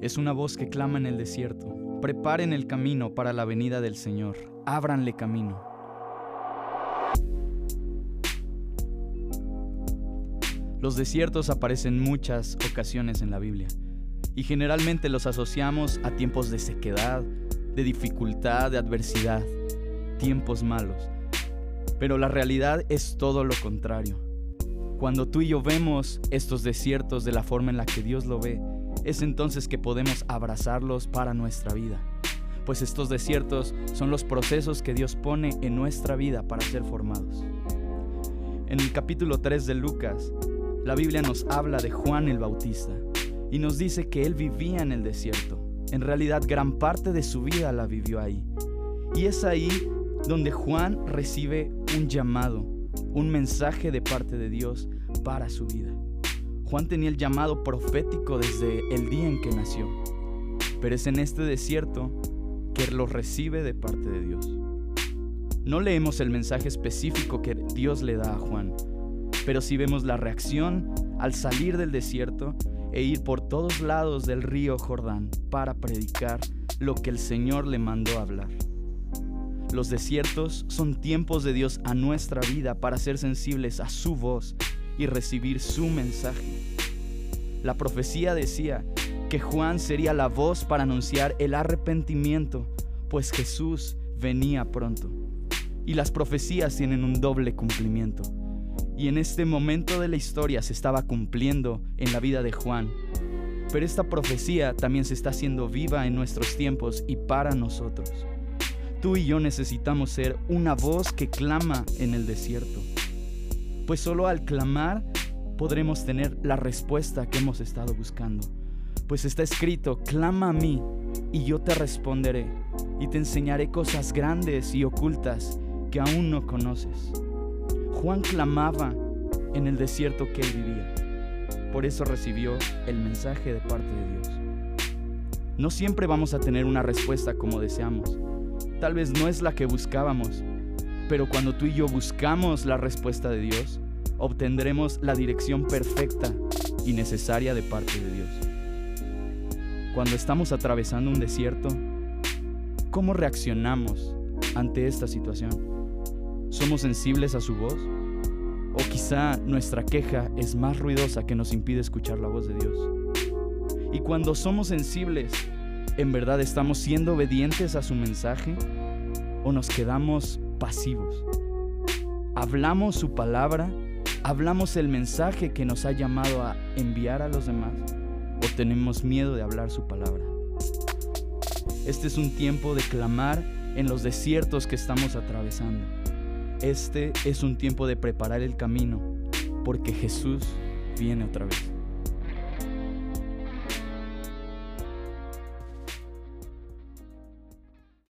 Es una voz que clama en el desierto. Preparen el camino para la venida del Señor. Ábranle camino. Los desiertos aparecen muchas ocasiones en la Biblia y generalmente los asociamos a tiempos de sequedad, de dificultad, de adversidad, tiempos malos. Pero la realidad es todo lo contrario. Cuando tú y yo vemos estos desiertos de la forma en la que Dios lo ve, es entonces que podemos abrazarlos para nuestra vida. Pues estos desiertos son los procesos que Dios pone en nuestra vida para ser formados. En el capítulo 3 de Lucas, la Biblia nos habla de Juan el Bautista y nos dice que él vivía en el desierto. En realidad gran parte de su vida la vivió ahí. Y es ahí donde Juan recibe un llamado, un mensaje de parte de Dios para su vida. Juan tenía el llamado profético desde el día en que nació, pero es en este desierto que lo recibe de parte de Dios. No leemos el mensaje específico que Dios le da a Juan, pero sí vemos la reacción al salir del desierto e ir por todos lados del río Jordán para predicar lo que el Señor le mandó hablar. Los desiertos son tiempos de Dios a nuestra vida para ser sensibles a su voz y recibir su mensaje. La profecía decía que Juan sería la voz para anunciar el arrepentimiento, pues Jesús venía pronto. Y las profecías tienen un doble cumplimiento. Y en este momento de la historia se estaba cumpliendo en la vida de Juan. Pero esta profecía también se está haciendo viva en nuestros tiempos y para nosotros. Tú y yo necesitamos ser una voz que clama en el desierto pues solo al clamar podremos tener la respuesta que hemos estado buscando. Pues está escrito, clama a mí y yo te responderé y te enseñaré cosas grandes y ocultas que aún no conoces. Juan clamaba en el desierto que él vivía. Por eso recibió el mensaje de parte de Dios. No siempre vamos a tener una respuesta como deseamos. Tal vez no es la que buscábamos, pero cuando tú y yo buscamos la respuesta de Dios, obtendremos la dirección perfecta y necesaria de parte de Dios. Cuando estamos atravesando un desierto, ¿cómo reaccionamos ante esta situación? ¿Somos sensibles a su voz? ¿O quizá nuestra queja es más ruidosa que nos impide escuchar la voz de Dios? Y cuando somos sensibles, ¿en verdad estamos siendo obedientes a su mensaje? ¿O nos quedamos pasivos. Hablamos su palabra, hablamos el mensaje que nos ha llamado a enviar a los demás o tenemos miedo de hablar su palabra. Este es un tiempo de clamar en los desiertos que estamos atravesando. Este es un tiempo de preparar el camino porque Jesús viene otra vez.